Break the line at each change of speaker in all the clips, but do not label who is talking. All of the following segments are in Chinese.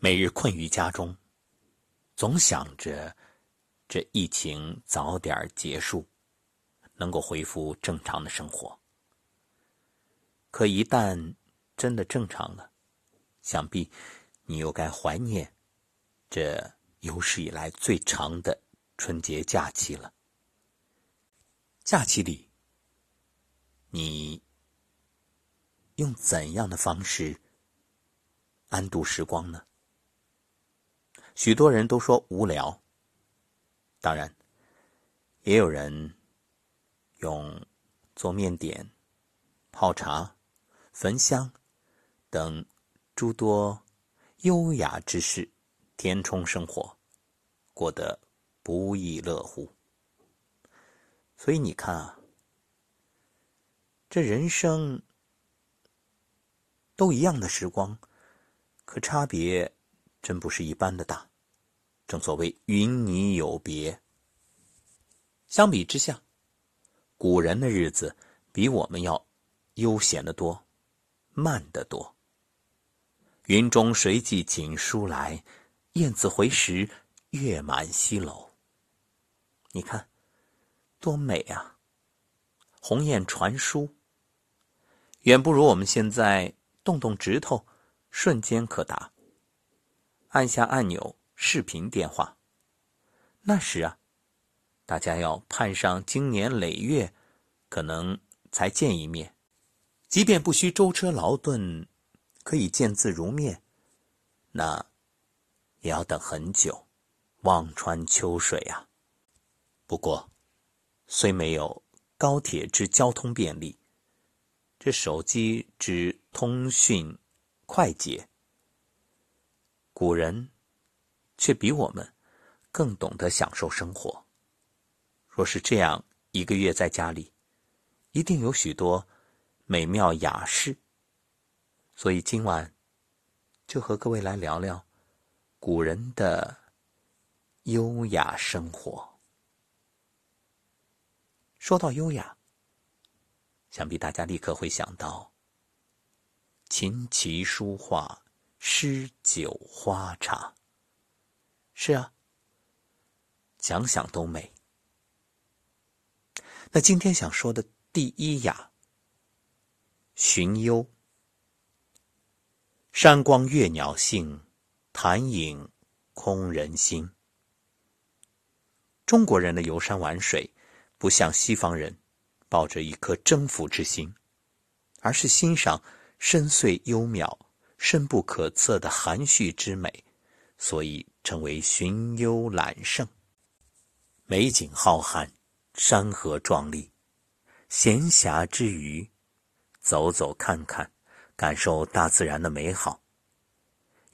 每日困于家中，总想着这疫情早点结束，能够恢复正常的生活。可一旦真的正常了，想必你又该怀念这有史以来最长的春节假期了。假期里，你用怎样的方式安度时光呢？许多人都说无聊，当然，也有人用做面点、泡茶、焚香等诸多优雅之事填充生活，过得不亦乐乎。所以你看啊，这人生都一样的时光，可差别真不是一般的大。正所谓云泥有别。相比之下，古人的日子比我们要悠闲得多，慢得多。云中谁寄锦书来？雁字回时，月满西楼。你看，多美啊！鸿雁传书，远不如我们现在动动指头，瞬间可达。按下按钮。视频电话，那时啊，大家要盼上经年累月，可能才见一面。即便不需舟车劳顿，可以见字如面，那也要等很久，望穿秋水啊。不过，虽没有高铁之交通便利，这手机之通讯快捷，古人。却比我们更懂得享受生活。若是这样，一个月在家里，一定有许多美妙雅事。所以今晚就和各位来聊聊古人的优雅生活。说到优雅，想必大家立刻会想到琴棋书画、诗酒花茶。是啊，想想都美。那今天想说的第一雅，寻幽。山光悦鸟性，潭影空人心。中国人的游山玩水，不像西方人，抱着一颗征服之心，而是欣赏深邃幽渺、深不可测的含蓄之美。所以称为寻幽揽胜。美景浩瀚，山河壮丽，闲暇之余，走走看看，感受大自然的美好。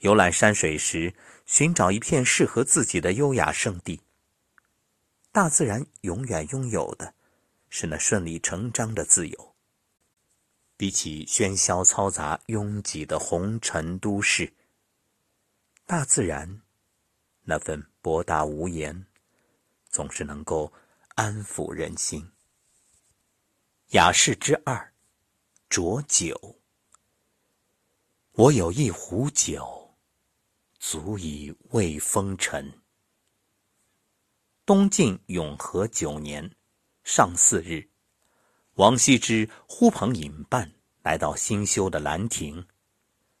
游览山水时，寻找一片适合自己的优雅圣地。大自然永远拥有的，是那顺理成章的自由。比起喧嚣嘈杂、拥挤的红尘都市。大自然那份博大无言，总是能够安抚人心。雅士之二，浊酒。我有一壶酒，足以慰风尘。东晋永和九年上巳日，王羲之呼朋引伴来到新修的兰亭，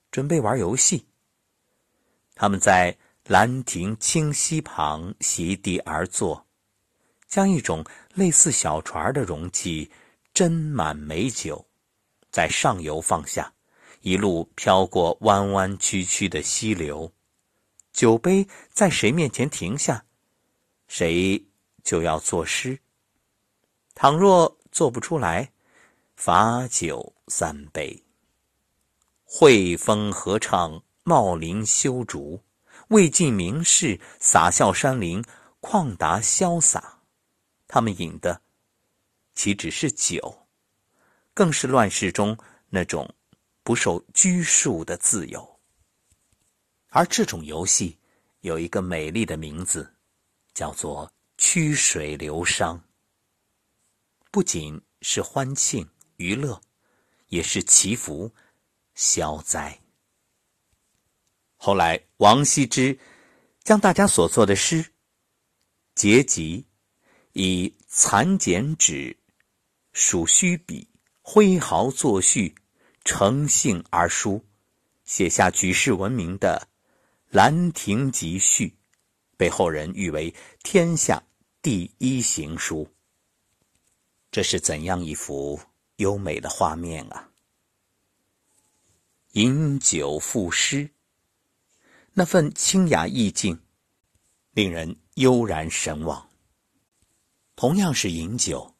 准备玩游戏。他们在兰亭清溪旁席地而坐，将一种类似小船的容器斟满美酒，在上游放下，一路飘过弯弯曲曲的溪流。酒杯在谁面前停下，谁就要作诗。倘若做不出来，罚酒三杯。惠风和畅。茂林修竹，未尽名士洒笑山林，旷达潇洒。他们饮的，岂只是酒，更是乱世中那种不受拘束的自由。而这种游戏有一个美丽的名字，叫做曲水流觞。不仅是欢庆娱乐，也是祈福消灾。后来，王羲之将大家所作的诗结集，以残简纸、数须笔、挥毫作序，成性而书，写下举世闻名的《兰亭集序》，被后人誉为天下第一行书。这是怎样一幅优美的画面啊！饮酒赋诗。那份清雅意境，令人悠然神往。同样是饮酒，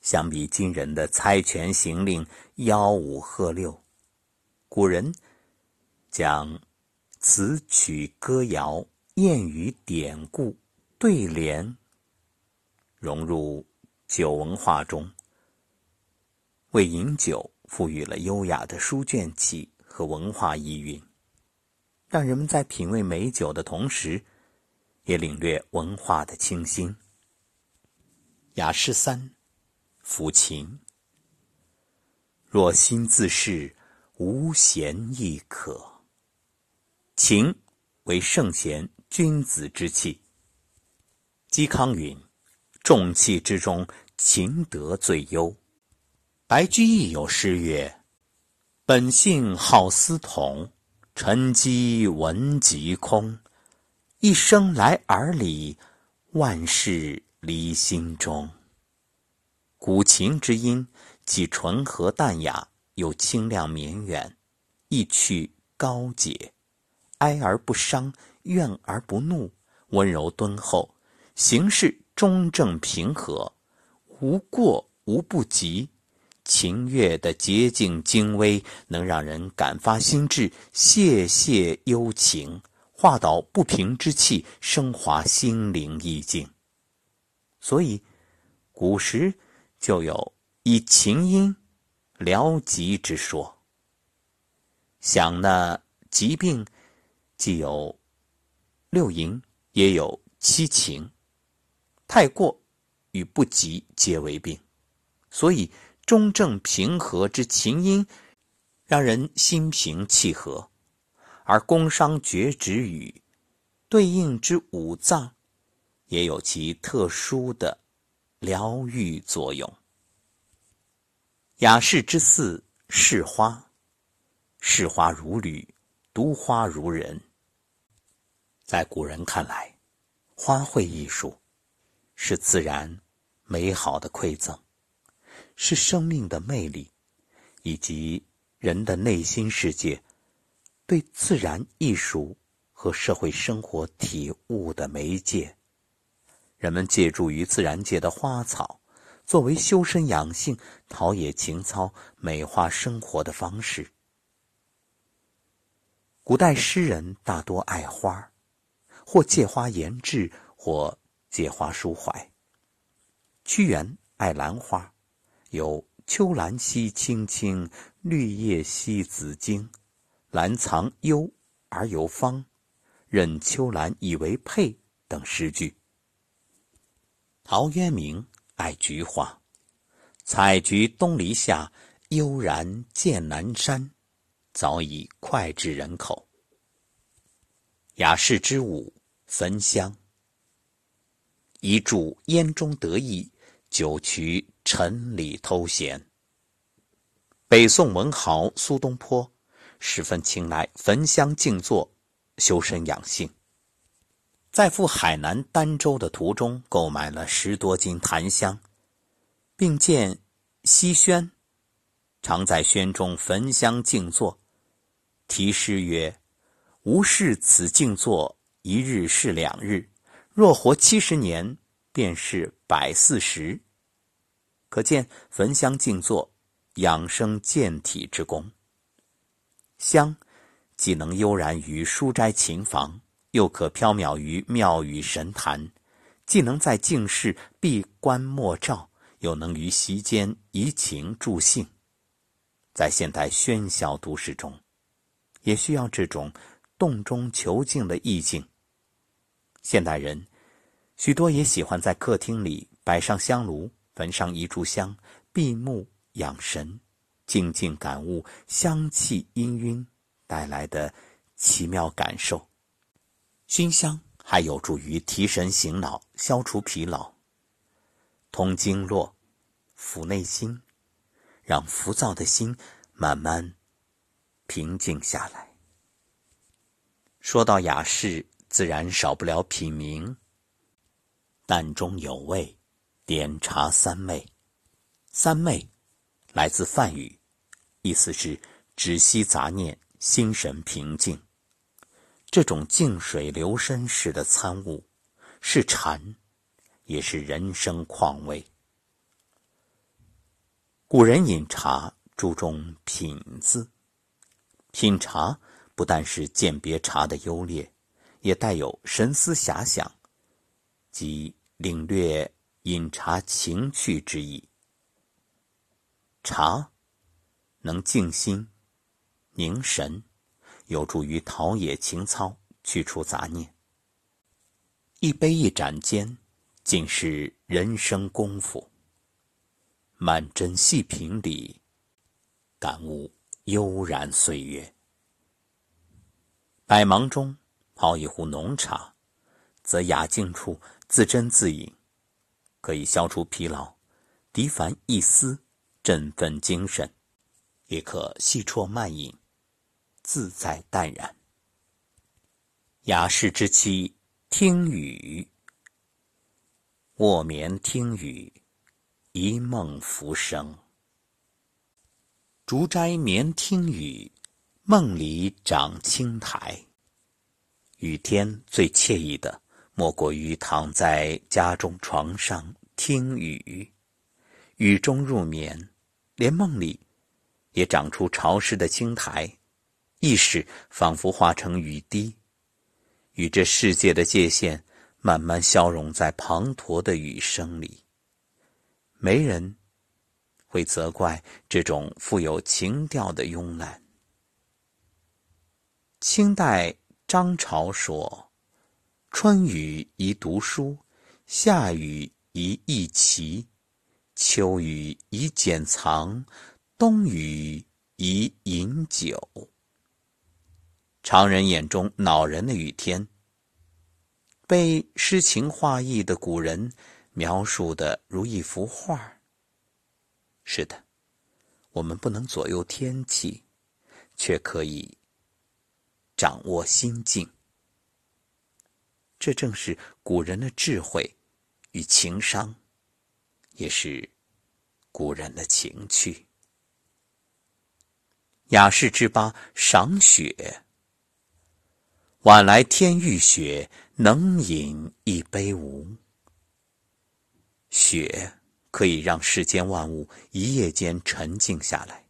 相比今人的猜拳行令、吆五喝六，古人将词曲歌谣、谚语典故、对联融入酒文化中，为饮酒赋予了优雅的书卷气和文化意蕴。让人们在品味美酒的同时，也领略文化的清新。雅诗三，抚琴。若心自适，无弦亦可。琴为圣贤君子之器。嵇康云：“重器之中，琴德最优。”白居易有诗曰：“本性好思统。”沉积文极空，一生来耳里，万事离心中。古琴之音，既醇和淡雅，又清亮绵远，意趣高洁，哀而不伤，怨而不怒，温柔敦厚，行事中正平和，无过无不及。琴乐的洁净精微，能让人感发心智，泄泄幽情，化导不平之气，升华心灵意境。所以，古时就有以琴音疗疾之说。想那疾病，既有六淫，也有七情，太过与不及皆为病，所以。中正平和之琴音，让人心平气和；而宫商角徵羽对应之五脏，也有其特殊的疗愈作用。雅士之四，是花，视花如履，读花如人。在古人看来，花卉艺术是自然美好的馈赠。是生命的魅力，以及人的内心世界对自然艺术和社会生活体悟的媒介。人们借助于自然界的花草，作为修身养性、陶冶情操、美化生活的方式。古代诗人大多爱花，或借花言志，或借花抒怀。屈原爱兰花。有“秋兰兮青青，绿叶兮紫荆。兰藏幽而有芳，任秋兰以为佩”等诗句。陶渊明爱菊花，“采菊东篱下，悠然见南山”，早已脍炙人口。雅士之舞，焚香。一柱烟中得意，九曲。陈里偷闲。北宋文豪苏东坡十分青睐焚香静坐、修身养性。在赴海南儋州的途中，购买了十多斤檀香，并见西轩，常在轩中焚香静坐，题诗曰：“吾视此静坐，一日是两日；若活七十年，便是百四十。”可见焚香静坐、养生健体之功。香既能悠然于书斋琴房，又可飘渺于庙宇神坛；既能在静室闭关默照，又能于席间怡情助兴。在现代喧嚣都市中，也需要这种动中求静的意境。现代人许多也喜欢在客厅里摆上香炉。焚上一炷香，闭目养神，静静感悟香气氤氲带来的奇妙感受。熏香还有助于提神醒脑、消除疲劳、通经络、抚内心，让浮躁的心慢慢平静下来。说到雅士，自然少不了品茗。淡中有味，点茶三昧。三昧来自梵语，意思是止息杂念，心神平静。这种静水流深式的参悟，是禅，也是人生况味。古人饮茶注重品字，品茶不但是鉴别茶的优劣，也带有神思遐想及领略饮茶情趣之意。茶能静心、凝神。有助于陶冶情操，去除杂念。一杯一盏间，尽是人生功夫。满斟细品里，感悟悠然岁月。百忙中泡一壶浓茶，则雅静处自斟自饮，可以消除疲劳，涤烦一丝，振奋精神；也可细啜慢饮。自在淡然。雅士之妻听雨，卧眠听雨，一梦浮生。竹斋眠听雨，梦里长青苔。雨天最惬意的，莫过于躺在家中床上听雨，雨中入眠，连梦里也长出潮湿的青苔。意识仿佛化成雨滴，与这世界的界限慢慢消融在滂沱的雨声里。没人会责怪这种富有情调的慵懒。清代张潮说：“春雨宜读书，夏雨宜弈棋，秋雨宜剪藏，冬雨宜饮酒。”常人眼中恼人的雨天，被诗情画意的古人描述的如一幅画。是的，我们不能左右天气，却可以掌握心境。这正是古人的智慧与情商，也是古人的情趣。雅士之八，赏雪。晚来天欲雪，能饮一杯无？雪可以让世间万物一夜间沉静下来，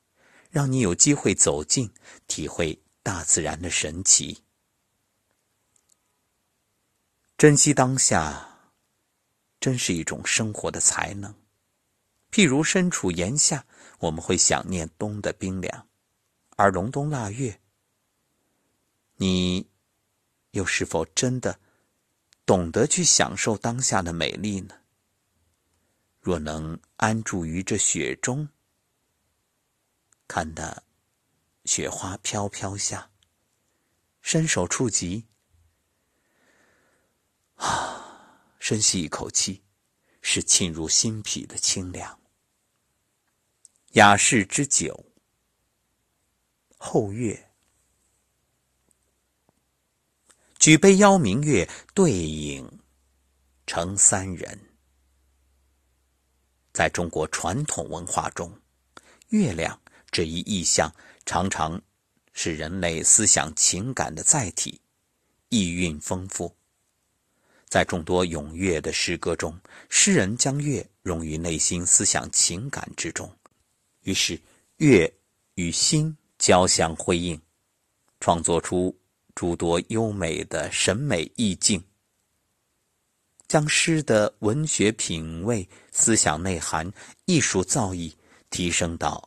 让你有机会走近，体会大自然的神奇。珍惜当下，真是一种生活的才能。譬如身处炎夏，我们会想念冬的冰凉，而隆冬腊月，你。又是否真的懂得去享受当下的美丽呢？若能安住于这雪中，看得雪花飘飘下，伸手触及，啊，深吸一口气，是沁入心脾的清凉。雅士之酒，后月。举杯邀明月，对影成三人。在中国传统文化中，月亮这一意象常常是人类思想情感的载体，意蕴丰富。在众多咏月的诗歌中，诗人将月融于内心思想情感之中，于是月与心交相辉映，创作出。诸多优美的审美意境，将诗的文学品味、思想内涵、艺术造诣提升到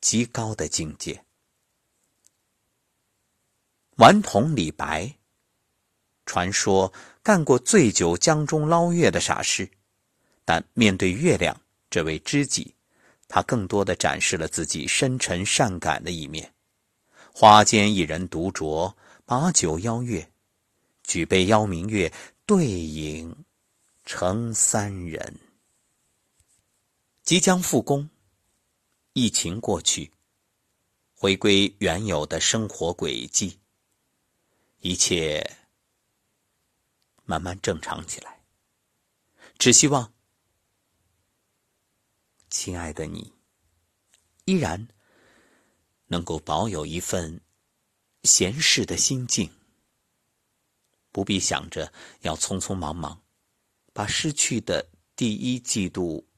极高的境界。顽童李白，传说干过醉酒江中捞月的傻事，但面对月亮这位知己，他更多的展示了自己深沉善感的一面。花间一人独酌。把酒邀月，举杯邀明月，对影成三人。即将复工，疫情过去，回归原有的生活轨迹，一切慢慢正常起来。只希望，亲爱的你，依然能够保有一份闲适的心境，不必想着要匆匆忙忙把失去的第一季度。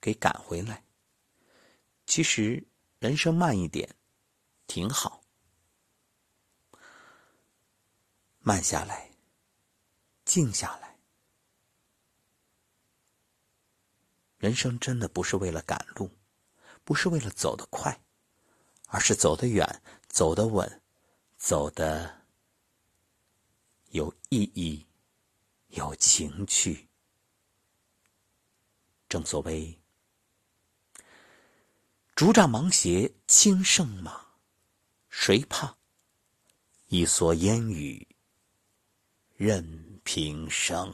给赶回来。其实人生慢一点，挺好。慢下来，静下来。人生真的不是为了赶路，不是为了走得快，而是走得远，走得稳，走得有意义，有情趣。正所谓。竹杖芒鞋轻胜马，谁怕？一蓑烟雨任平生。